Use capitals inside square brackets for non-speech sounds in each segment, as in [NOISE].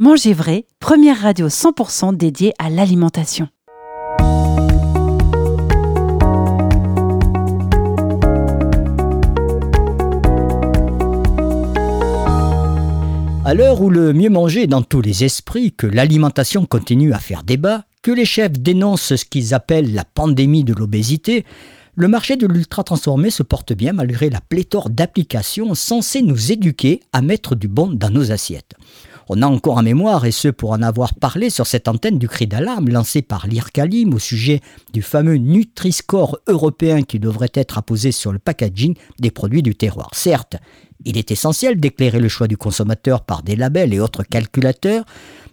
Manger vrai, première radio 100% dédiée à l'alimentation. À l'heure où le mieux manger est dans tous les esprits, que l'alimentation continue à faire débat, que les chefs dénoncent ce qu'ils appellent la pandémie de l'obésité, le marché de l'ultra transformé se porte bien malgré la pléthore d'applications censées nous éduquer à mettre du bon dans nos assiettes. On a encore en mémoire, et ce pour en avoir parlé sur cette antenne du cri d'alarme lancé par l'IRCALIM au sujet du fameux Nutri-Score européen qui devrait être apposé sur le packaging des produits du terroir. Certes, il est essentiel d'éclairer le choix du consommateur par des labels et autres calculateurs,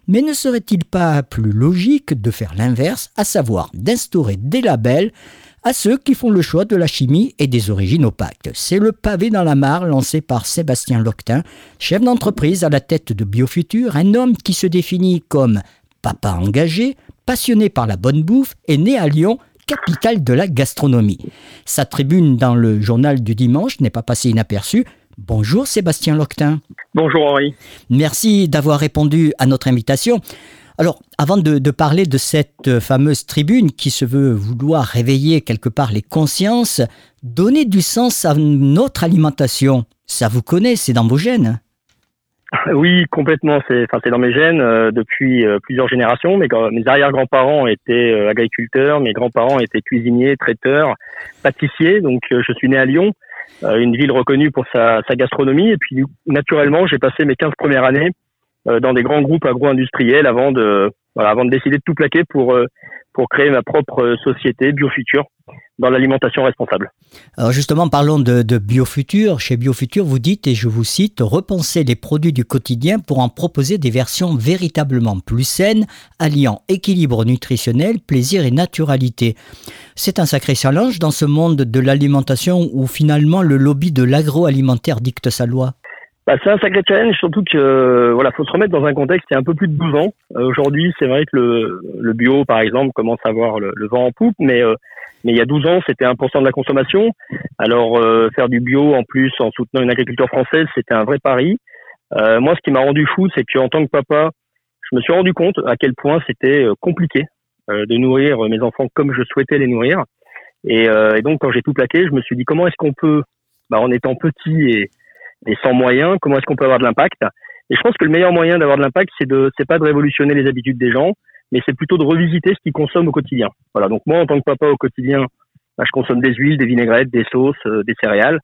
mais ne serait-il pas plus logique de faire l'inverse, à savoir d'instaurer des labels à ceux qui font le choix de la chimie et des origines opaques. C'est le pavé dans la mare lancé par Sébastien Loctin, chef d'entreprise à la tête de Biofutur, un homme qui se définit comme papa engagé, passionné par la bonne bouffe et né à Lyon, capitale de la gastronomie. Sa tribune dans le journal du dimanche n'est pas passée inaperçue. Bonjour Sébastien Loctin. Bonjour Henri. Merci d'avoir répondu à notre invitation. Alors, avant de, parler de cette fameuse tribune qui se veut vouloir réveiller quelque part les consciences, donner du sens à notre alimentation, ça vous connaît, c'est dans vos gènes [LAUGHS] oui, complètement. C'est, dans mes gènes euh, depuis euh, plusieurs générations. Mes, arrière-grands-parents étaient euh, agriculteurs, mes grands-parents étaient cuisiniers, traiteurs, pâtissiers. Donc, je suis né à Lyon, une ville reconnue pour sa, gastronomie. Et puis, naturellement, j'ai passé mes 15 premières années euh, dans des grands groupes agro-industriels avant de voilà, avant de décider de tout plaquer pour euh, pour créer ma propre société Biofutur dans l'alimentation responsable. Alors justement, parlons de, de, Biofutur. Chez Biofutur, vous dites, et je vous cite, repenser les produits du quotidien pour en proposer des versions véritablement plus saines, alliant équilibre nutritionnel, plaisir et naturalité. C'est un sacré challenge dans ce monde de l'alimentation où finalement le lobby de l'agroalimentaire dicte sa loi. Bah, c'est un sacré challenge, surtout que euh, voilà, faut se remettre dans un contexte il y a un peu plus de 12 ans. Euh, aujourd'hui, c'est vrai que le, le, bio, par exemple, commence à avoir le, vent en poupe, mais euh, mais il y a 12 ans, c'était 1% de la consommation. Alors faire du bio en plus en soutenant une agriculture française, c'était un vrai pari. moi, ce qui m'a rendu fou, c'est qu'en tant que papa, je me suis rendu compte à quel point c'était compliqué de nourrir mes enfants comme je souhaitais les nourrir. Et, et donc, quand j'ai tout plaqué, je me suis dit comment est-ce qu'on peut, bah, en étant petit et et sans moyens, comment est-ce qu'on peut avoir de l'impact? Et je pense que le meilleur moyen d'avoir de l'impact, c'est de, c'est pas de révolutionner les habitudes des gens, mais c'est plutôt de revisiter ce qu'ils consomment au quotidien. Voilà. Donc moi, en tant que papa au quotidien, bah, je consomme des huiles, des vinaigrettes, des sauces, euh, des céréales.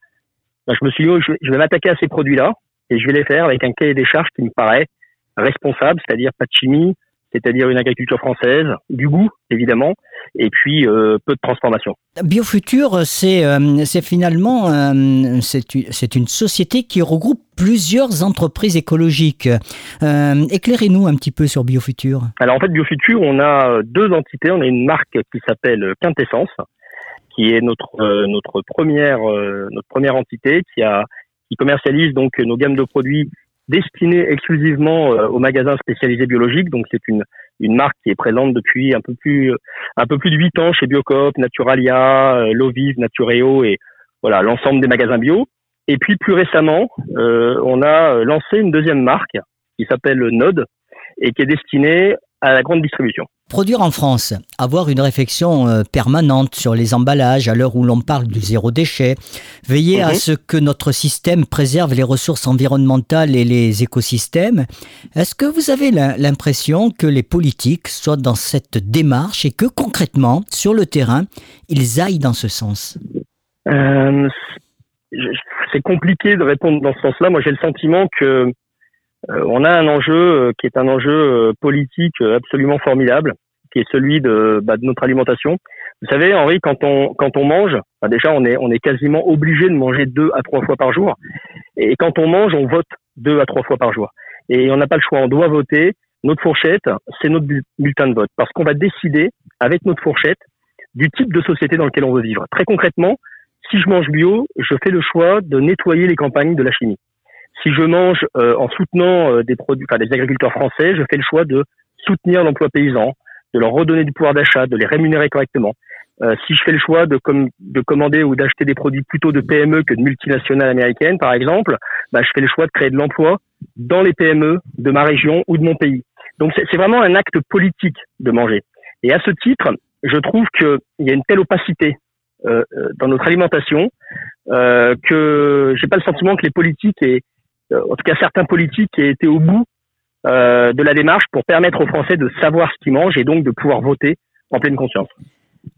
Bah, je me suis dit, oh, je vais, m'attaquer à ces produits-là et je vais les faire avec un cahier des charges qui me paraît responsable, c'est-à-dire pas de chimie, c'est-à-dire une agriculture française, du goût évidemment, et puis euh, peu de transformation. Biofutur, c'est euh, finalement euh, c'est une société qui regroupe plusieurs entreprises écologiques. Éclairez-nous un petit peu sur Biofutur. Alors en fait, Biofutur, on a deux entités. On a une marque qui s'appelle Quintessence, qui est notre notre première notre première entité qui a qui commercialise donc nos gammes de produits destiné exclusivement euh, aux magasins spécialisés biologiques. Donc c'est une une marque qui est présente depuis un peu plus un peu plus de huit ans chez Biocoop, Naturalia, euh, Lovive, Natureo et voilà l'ensemble des magasins bio. Et puis plus récemment, euh, on a lancé une deuxième marque qui s'appelle Node et qui est destinée à la grande distribution. Produire en France, avoir une réflexion euh, permanente sur les emballages à l'heure où l'on parle du zéro déchet, veiller à mhm. ce que notre système préserve les ressources environnementales et les écosystèmes, est-ce que vous avez l'impression que les politiques soient dans cette démarche et que concrètement, sur le terrain, ils aillent dans ce sens? Euh, C'est compliqué de répondre dans ce sens-là. Moi, j'ai le sentiment que on a un enjeu euh, qui est un enjeu euh, politique absolument formidable, qui est celui de, bah, notre alimentation. Vous savez, Henri, quand on quand on mange, bah, déjà on est on est quasiment obligé de manger deux à trois fois par jour. Et quand on mange, on vote deux à trois fois par jour. Et on n'a pas le choix, on doit voter. Notre fourchette, c'est notre bulletin de vote, parce qu'on va décider avec notre fourchette du type de société dans lequel on veut vivre. Très concrètement, si je mange bio, je fais le choix de nettoyer les campagnes de la chimie. Si je mange euh, en soutenant euh, des produits, enfin des agriculteurs français, je fais le choix de soutenir l'emploi paysan, de leur redonner du pouvoir d'achat, de les rémunérer correctement. Euh, si je fais le choix de, de commander ou d'acheter des produits plutôt de PME que de multinationales américaines, par exemple, bah, je fais le choix de créer de l'emploi dans les PME de ma région ou de mon pays. Donc c'est vraiment un acte politique de manger. Et à ce titre, je trouve qu'il y a une telle opacité euh, euh, dans notre alimentation euh, que j'ai pas le sentiment que les politiques euh, en tout cas certains politiques aient été au bout euh, de la démarche pour permettre aux Français de savoir ce qu'ils mangent et donc de pouvoir voter en pleine conscience.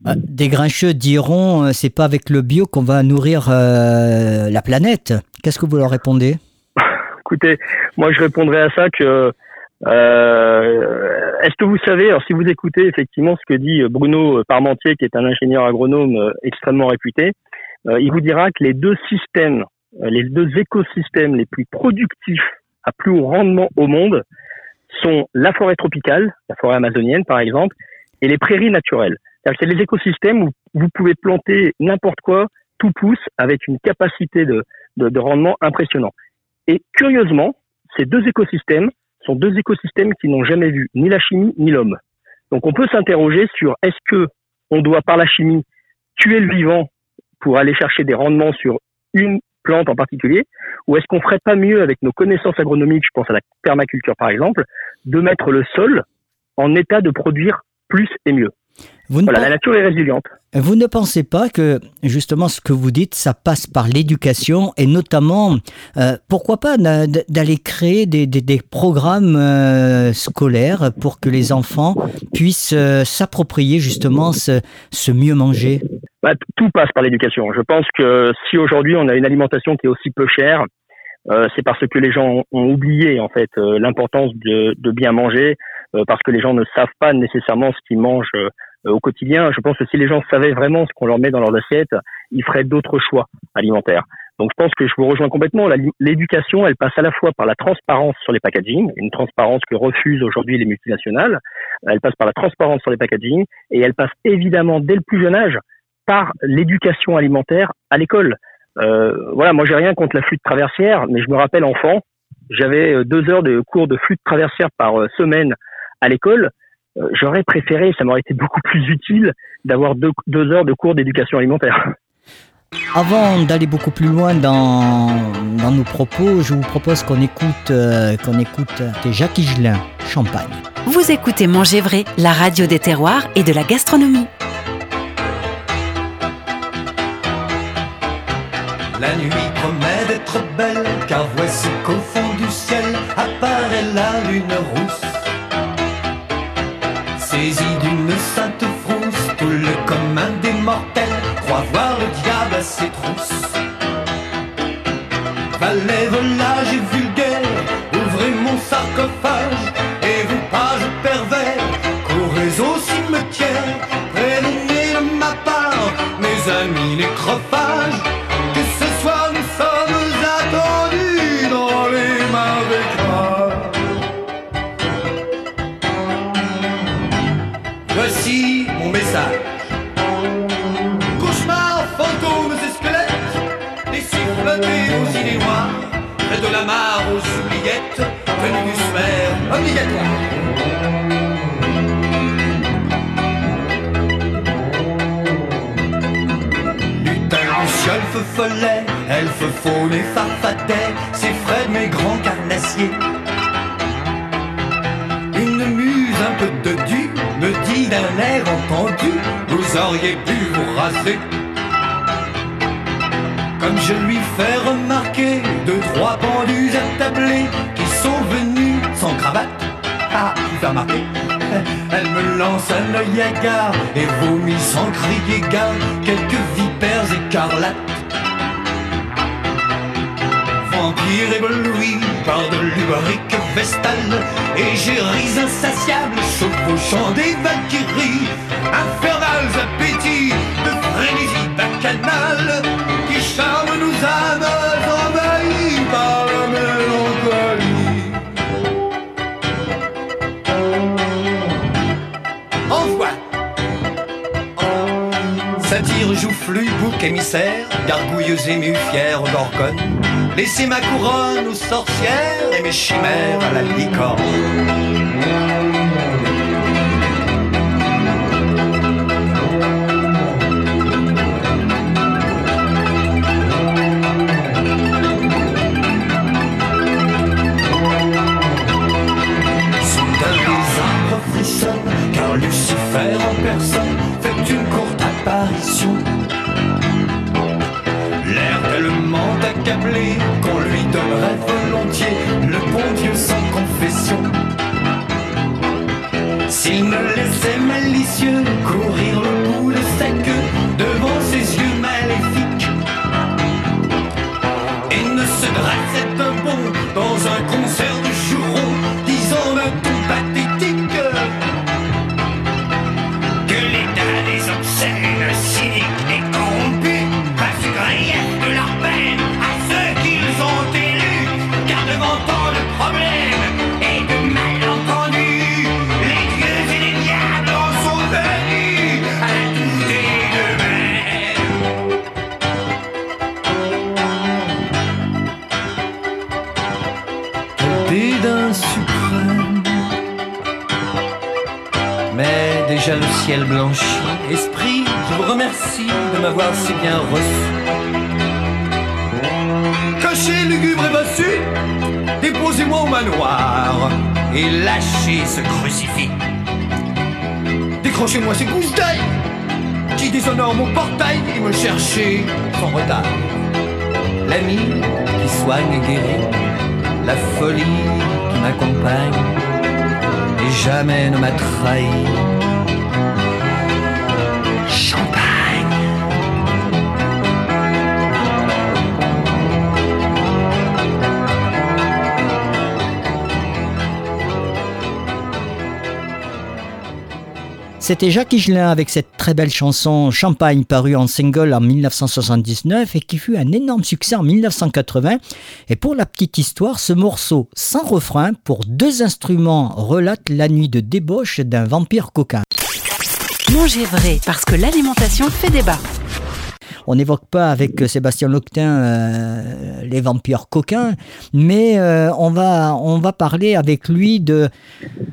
Ah, des grincheux diront c'est pas avec le bio qu'on va nourrir la planète. Qu'est-ce que vous leur répondez? [LAUGHS] Écoutez, moi je répondrais à ça que euh, Est-ce que vous savez, alors si vous écoutez effectivement ce que dit Bruno Parmentier, qui est un ingénieur agronome euh, extrêmement réputé, euh, il vous dira que les deux systèmes, euh, les deux écosystèmes les plus productifs à plus haut rendement au monde sont la forêt tropicale, la forêt amazonienne par exemple, et les prairies naturelles. C'est les écosystèmes où vous pouvez planter n'importe quoi, tout pousse avec une capacité de, de, de rendement impressionnant. Et curieusement, ces deux écosystèmes sont deux écosystèmes qui n'ont jamais vu ni la chimie ni l'homme. Donc on peut s'interroger sur est-ce que on doit par la chimie tuer le vivant pour aller chercher des rendements sur une plante en particulier, ou est-ce qu'on ferait pas mieux avec nos connaissances agronomiques, je pense à la permaculture par exemple, de mettre le sol en état de produire plus et mieux? Vous voilà, la nature est résiliente. Vous ne pensez pas que justement ce que vous dites, ça passe par l'éducation et notamment, euh, pourquoi pas d'aller créer des, des, des programmes euh, scolaires pour que les enfants puissent euh, s'approprier justement ce, ce, mieux manger? Bah, Tout passe par l'éducation. Je pense que si aujourd'hui on a une alimentation qui est aussi peu chère, euh, c'est parce que les gens ont oublié en fait euh, l'importance de, bien manger, parce que les gens ne savent pas nécessairement ce qu'ils mangent euh, au quotidien. Je pense que si les gens savaient vraiment ce qu'on leur met dans leur assiette, ils feraient d'autres choix alimentaires. Donc je pense que je vous rejoins complètement. L'éducation, elle passe à la fois par la transparence sur les packaging, une transparence que refusent aujourd'hui les multinationales. Elle passe par la transparence sur les packaging et elle passe évidemment dès le plus jeune âge par l'éducation alimentaire à l'école. Euh, voilà, moi j'ai rien contre la flûte traversière, mais je me rappelle enfant, j'avais euh, deux heures de cours de flûte traversière par semaine à l'école. Euh, j'aurais préféré, ça m'aurait été beaucoup plus utile d'avoir deux, deux heures de cours d'éducation alimentaire. Avant d'aller beaucoup plus loin dans, dans nos propos, je vous propose qu'on écoute, euh, qu'on écoute Jacques Higelin, Champagne. Vous écoutez Manger Vrai, la radio des terroirs et de la gastronomie. La nuit promet d'être belle, car voici qu'au fond du ciel apparaît la lune rousse. Feu follet, elfe faune et farfadet, c'est Fred mes grands carnassiers. Une muse un peu de du me dit d'un air entendu, vous auriez pu vous raser comme je lui fais remarquer deux, trois pendus attablés Elle me lance un œil hagard et vomit sans crier gare quelques vipères écarlates. Vampire ébloui par de l'ubarique vestale et géris insatiables chevauchant des valkyries, infernales appétits de frénésie bacchanale joufflu, bouc émissaire, gargouilleuse émue, fière gorgone. Laissez ma couronne aux sorcières et mes chimères à la licorne. M'avoir si bien reçu. Cocher lugubre et bossu, déposez-moi au manoir et lâchez ce crucifix. Décrochez-moi ces gousses d'ail qui déshonorent mon portail et me cherchez sans retard. L'ami qui soigne et guérit, la folie qui m'accompagne et jamais ne m'a trahi. C'était Jacques Higelin avec cette très belle chanson Champagne parue en single en 1979 et qui fut un énorme succès en 1980. Et pour la petite histoire, ce morceau sans refrain pour deux instruments relate la nuit de débauche d'un vampire coquin. Manger vrai, parce que l'alimentation fait débat. On n'évoque pas avec Sébastien Loctin euh, les vampires coquins, mais euh, on, va, on va parler avec lui de,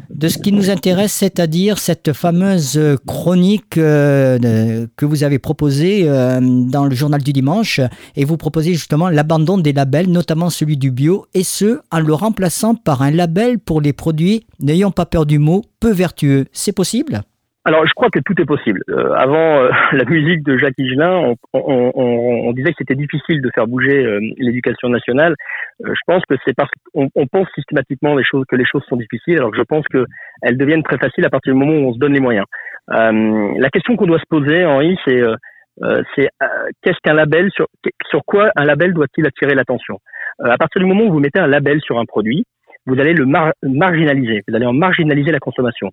de ce qui nous intéresse, c'est-à-dire cette fameuse chronique euh, que vous avez proposée euh, dans le journal du dimanche, et vous proposez justement l'abandon des labels, notamment celui du bio, et ce, en le remplaçant par un label pour les produits, n'ayons pas peur du mot, peu vertueux. C'est possible? Alors, je crois que tout est possible. Euh, avant euh, [LAUGHS] la musique de Jacques Higelin, on, on, on, on disait que c'était difficile de faire bouger euh, l'éducation nationale. Euh, je pense que c'est parce qu'on on pense systématiquement les choses, que les choses sont difficiles, alors que je pense qu'elles deviennent très faciles à partir du moment où on se donne les moyens. Euh, la question qu'on doit se poser, Henri, c'est euh, qu'est-ce qu'un label sur, sur quoi un label doit-il attirer l'attention? À partir du moment où vous mettez un label sur un produit, vous allez le mar- marginaliser, vous allez en marginaliser la consommation.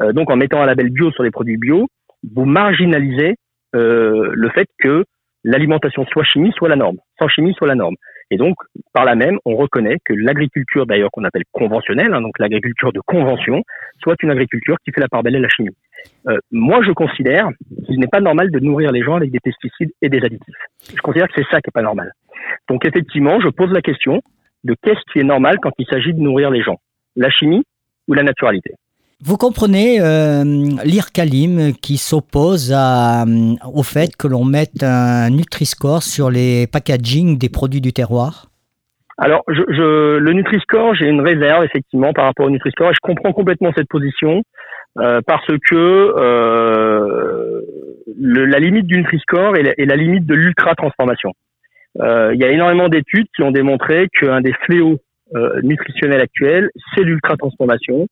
Euh, donc en mettant un label bio sur les produits bio, vous marginalisez euh, le fait que l'alimentation soit chimie soit la norme, sans chimie soit la norme. Et donc par là même, on reconnaît que l'agriculture d'ailleurs qu'on appelle conventionnelle, hein, donc l'agriculture de convention, soit une agriculture qui fait la part belle à la chimie. Euh, moi, je considère qu'il n'est pas normal de nourrir les gens avec des pesticides et des additifs. Je considère que c'est ça qui est pas normal. Donc effectivement, je pose la question de qu'est-ce qui est normal quand il s'agit de nourrir les gens, la chimie ou la naturalité? Vous comprenez euh, qui s'oppose euh, au fait que l'on mette un Nutri-Score sur les packaging des produits du terroir? Alors, je, je, le Nutri-Score, j'ai une réserve effectivement par rapport au Nutri-Score et je comprends complètement cette position euh, parce que euh, le, la limite du Nutri-Score est est la limite de l'ultra-transformation. Euh, Il y a énormément d'études qui ont démontré qu'un des fléaux euh, nutritionnels actuels, c'est l'ultra-transformation.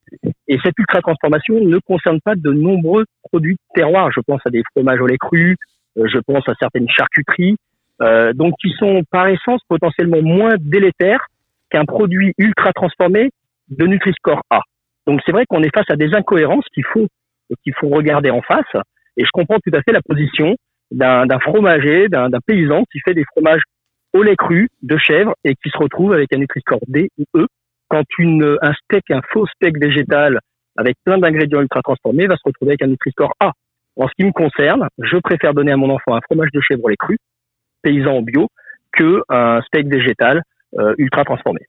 Et cette ultra-transformation ne concerne pas de nombreux produits de terroir. Je pense à des fromages au lait cru, euh, je pense à certaines charcuteries, euh, donc qui sont par essence potentiellement moins délétères qu'un produit ultra transformé de Nutri-Score A. Donc c'est vrai qu'on est face à des incohérences qu'il faut qu'il faut regarder en face. Et je comprends tout à fait la position d'un fromager, d'un paysan qui fait des fromages au lait cru de chèvre et qui se retrouve avec un Nutri-Score D ou E quand une, un steak, un faux steak végétal avec plein d'ingrédients ultra transformés va se retrouver avec un Nutri-Score A. En ce qui me concerne, je préfère donner à mon enfant un fromage de chèvre au lait cru, paysan en bio, que un steak végétal euh, ultra transformé.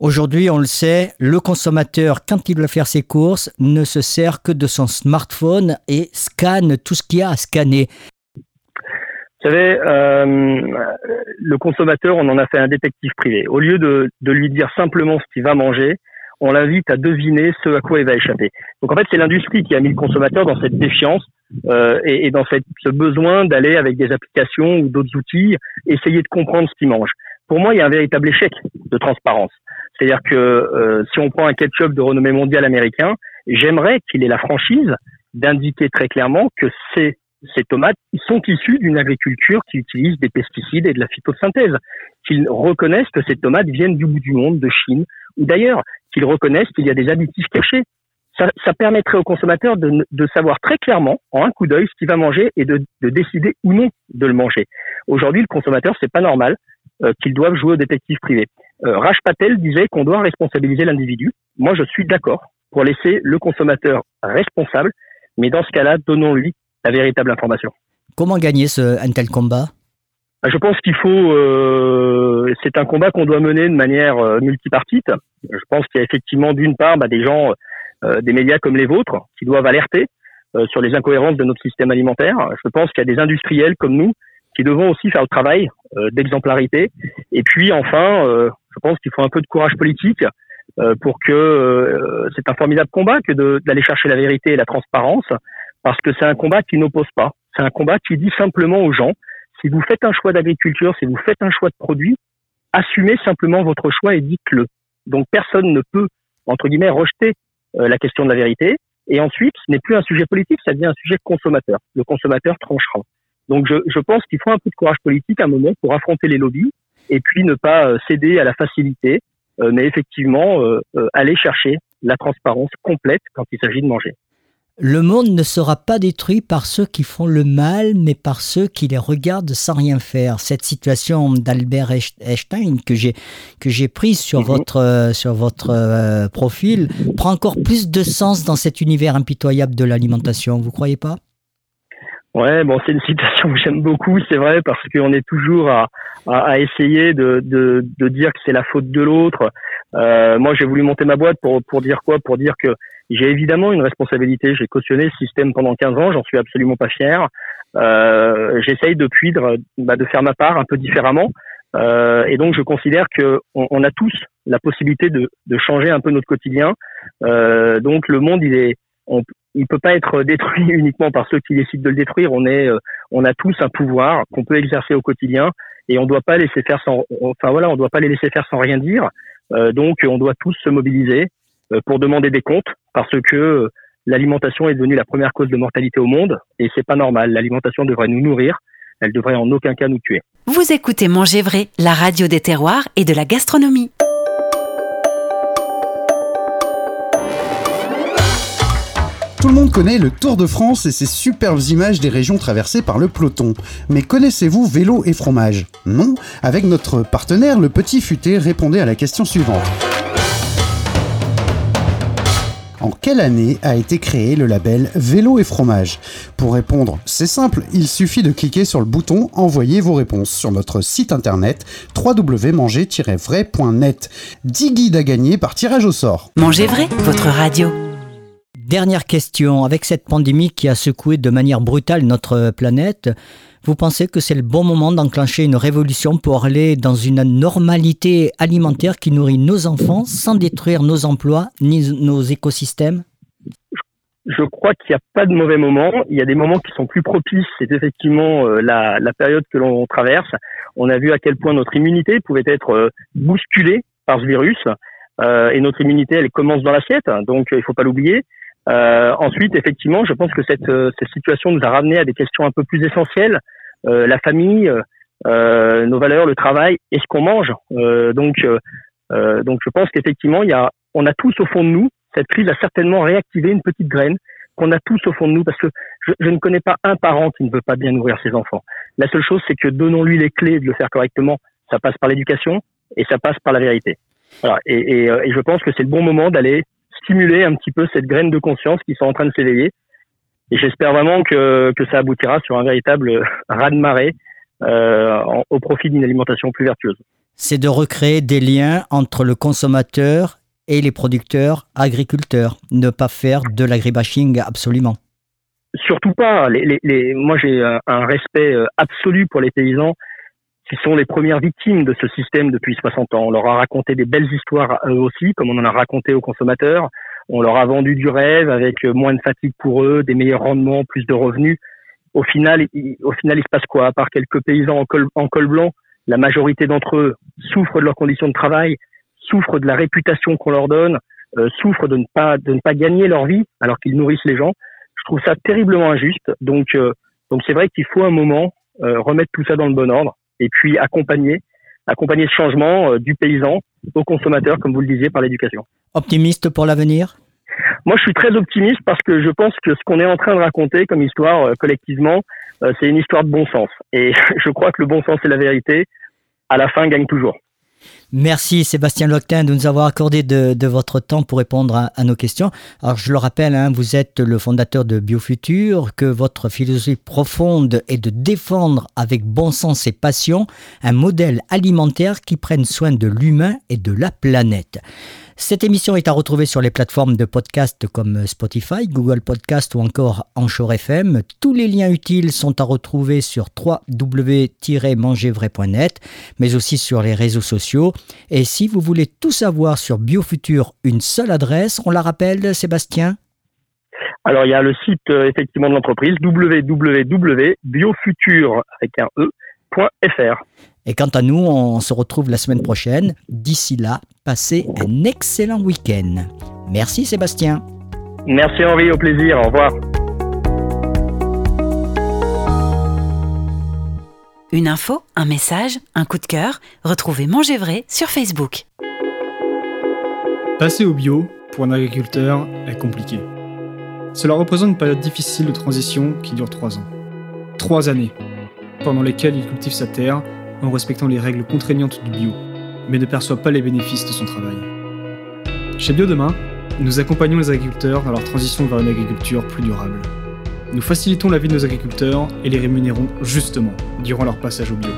Aujourd'hui, on le sait, le consommateur, quand il doit faire ses courses, ne se sert que de son smartphone et scanne tout ce qu'il y a à scanner. Vous savez, euh, le consommateur, on en a fait un détective privé. Au lieu de, de lui dire simplement ce qu'il va manger, on l'invite à deviner ce à quoi il va échapper. Donc en fait, c'est l'industrie qui a mis le consommateur dans cette défiance euh, et, et, dans cette, ce besoin d'aller avec des applications ou d'autres outils essayer de comprendre ce qu'il mange. Pour moi, il y a un véritable échec de transparence. C'est-à-dire que euh, si on prend un ketchup de renommée mondiale américain, j'aimerais qu'il ait la franchise d'indiquer très clairement que ces, ces tomates sont issues d'une agriculture qui utilise des pesticides et de la phytosynthèse, qu'ils reconnaissent que ces tomates viennent du bout du monde, de Chine ou d'ailleurs, qu'ils reconnaissent qu'il y a des additifs cachés. Ça, ça permettrait au consommateur de, de, savoir très clairement, en un coup d'œil, ce qu'il va manger et de, de, décider ou non de le manger. Aujourd'hui, le consommateur, c'est pas normal euh, qu'il doive jouer au détective privé. Euh, Raj Patel disait qu'on doit responsabiliser l'individu. Moi, je suis d'accord pour laisser le consommateur responsable, mais dans ce cas-là, donnons-lui la véritable information. Comment gagner ce, un tel combat? Je pense qu'il faut. Euh, c'est un combat qu'on doit mener de manière euh, multipartite. Je pense qu'il y a effectivement d'une part bah, des gens, euh, des médias comme les vôtres, qui doivent alerter sur les incohérences de notre système alimentaire. Je pense qu'il y a des industriels comme nous qui devons aussi faire le travail d'exemplarité. Et puis enfin, je pense qu'il faut un peu de courage politique pour que c'est un formidable combat que d'aller chercher la vérité et la transparence, parce que c'est un combat qui n'oppose pas. C'est un combat qui dit simplement aux gens si vous faites un choix d'agriculture, si vous faites un choix de produit, assumez simplement votre choix et dites-le. Donc personne ne peut, entre guillemets, rejeter euh, la question de la vérité. Et ensuite, ce n'est plus un sujet politique, ça devient un sujet consommateur. Le consommateur tranchera. Donc je, pense qu'il faut un peu de courage politique à un moment pour affronter les lobbies et puis ne pas euh, céder à la facilité, euh, mais effectivement aller chercher la transparence complète quand il s'agit de manger. Le monde ne sera pas détruit par ceux qui font le mal, mais par ceux qui les regardent sans rien faire. Cette situation d'Albert Einstein que j'ai que j'ai prise sur mhm. votre euh, sur votre euh, profil prend encore plus de sens dans cet univers impitoyable de l'alimentation. Vous croyez pas? Ouais, bon, c'est une citation que j'aime beaucoup, c'est vrai, parce qu'on est toujours à, à, essayer de, de, de, dire que c'est la faute de l'autre. Euh, moi, j'ai voulu monter ma boîte pour, pour dire quoi? Pour dire que j'ai évidemment une responsabilité. J'ai cautionné ce système pendant 15 ans, j'en suis absolument pas fier. Euh, J'essaye depuis de, bah, de faire ma part un peu différemment. Euh, et donc, je considère que on, a tous la possibilité de, de, changer un peu notre quotidien. Euh, donc, le monde, il est, on, il peut pas être détruit [LAUGHS] uniquement par ceux qui décident de le détruire. On est, euh, on a tous un pouvoir qu'on peut exercer au quotidien et on doit pas laisser faire sans, enfin voilà, on doit pas les laisser faire sans rien dire. Euh, donc, on doit tous se mobiliser euh, pour demander des comptes parce que l'alimentation est devenue la première cause de mortalité au monde et c'est pas normal. L'alimentation devrait nous nourrir, elle devrait en aucun cas nous tuer. Vous écoutez Manger Vrai, la radio des terroirs et de la gastronomie. Tout le monde connaît le Tour de France et ses superbes images des régions traversées par le peloton. Mais connaissez-vous vélo et fromage? Non? Avec notre partenaire, le Petit Futé, répondez à la question suivante. En quelle année a été créé le label Vélo et fromage? Pour répondre, c'est simple, il suffit de cliquer sur le bouton Envoyer vos réponses sur notre site internet www.manger-vrai.net. 10 guides à gagner par tirage au sort. Manger vrai, votre radio. Dernière question, avec cette pandémie qui a secoué de manière brutale notre planète, vous pensez que c'est le bon moment d'enclencher une révolution pour aller dans une normalité alimentaire qui nourrit nos enfants sans détruire nos emplois ni nos écosystèmes? Je crois qu'il n'y a pas de mauvais moment. Il y a des moments qui sont plus propices. C'est effectivement euh, la, période que l'on traverse. On a vu à quel point notre immunité pouvait être euh, bousculée par ce virus. Euh, et notre immunité, elle commence dans l'assiette. Donc, il ne faut pas l'oublier. Ensuite, effectivement, je pense que cette, cette situation nous a ramené à des questions un peu plus essentielles euh, la famille, euh, nos valeurs, le travail et ce qu'on mange. Euh, donc, donc je pense qu'effectivement, il y a, on a tous au fond de nous cette crise a certainement réactivé une petite graine qu'on a tous au fond de nous, parce que je, je, ne connais pas un parent qui ne veut pas bien nourrir ses enfants. La seule chose, c'est que donnons-lui les clés de le faire correctement. Ça passe par l'éducation et ça passe par la vérité. Voilà. Et, et, et je pense que c'est le bon moment d'aller stimuler un petit peu cette graine de conscience qui sont en train de s'éveiller et j'espère vraiment que, que ça aboutira sur un véritable raz-de-marée euh, au profit d'une alimentation plus vertueuse. C'est de recréer des liens entre le consommateur et les producteurs agriculteurs, ne pas faire de l'agribashing absolument. Surtout pas. Les, les, les, moi, j'ai un respect euh, absolu pour les paysans qui sont les premières victimes de ce système depuis 60 ans. On leur a raconté des belles histoires eux aussi, comme on en a raconté aux consommateurs. On leur a vendu du rêve avec moins de fatigue pour eux, des meilleurs rendements, plus de revenus. Au final, il, au final, il se passe quoi? À part quelques paysans en col, en col blanc, la majorité d'entre eux souffrent de leurs conditions de travail, souffrent de la réputation qu'on leur donne, euh, souffrent de ne pas de ne pas gagner leur vie alors qu'ils nourrissent les gens. Je trouve ça terriblement injuste. Donc euh, donc c'est vrai qu'il faut un moment euh, remettre tout ça dans le bon ordre et puis accompagner accompagner ce changement euh, du paysan au consommateur, comme vous le disiez, par l'éducation. Optimiste pour l'avenir? Moi, je suis très optimiste parce que je pense que ce qu'on est en train de raconter comme histoire euh, collectivement, euh, c'est une histoire de bon sens. Et [LAUGHS] je crois que le bon sens et la vérité, à la fin, gagnent toujours. Merci Sébastien Loctin de nous avoir accordé de, votre temps pour répondre à, nos questions. Alors je le rappelle, hein, vous êtes le fondateur de Biofutur, que votre philosophie profonde est de défendre avec bon sens et passion un modèle alimentaire qui prenne soin de l'humain et de la planète. Cette émission est à retrouver sur les plateformes de podcast comme Spotify, Google Podcast ou encore Anchor FM. Tous les liens utiles sont à retrouver sur www-mangervrai.net, mais aussi sur les réseaux sociaux. Et si vous voulez tout savoir sur Biofutur, une seule adresse, on la rappelle, Sébastien? Alors il y a le site euh, effectivement de l'entreprise www.biofutur avec un e.fr. Et quant à nous, on se retrouve la semaine prochaine. D'ici là, passez un excellent week-end. Merci Sébastien. Merci Henri, au plaisir, au revoir. Une info, un message, un coup de cœur, retrouvez Manger Vrai sur Facebook. Passer au bio, pour un agriculteur, est compliqué. Cela représente une période difficile de transition qui dure trois ans. Trois années, pendant lesquelles il cultive sa terre en respectant les règles contraignantes du bio, mais ne perçoit pas les bénéfices de son travail. Chez Bio Demain, nous accompagnons les agriculteurs dans leur transition vers une agriculture plus durable. Nous facilitons la vie de nos agriculteurs et les rémunérons justement durant leur passage au bio.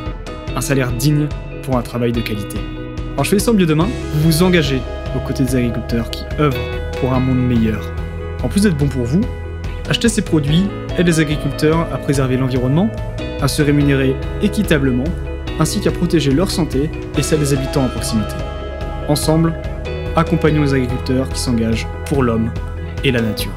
Un salaire digne pour un travail de qualité. En choisissant Bio Demain, vous vous engagez aux côtés des agriculteurs qui œuvrent pour un monde meilleur. En plus d'être bon pour vous, acheter ces produits aide les agriculteurs à préserver l'environnement, à se rémunérer équitablement ainsi qu'à protéger leur santé et celle des habitants en proximité. Ensemble, accompagnons les agriculteurs qui s'engagent pour l'homme et la nature.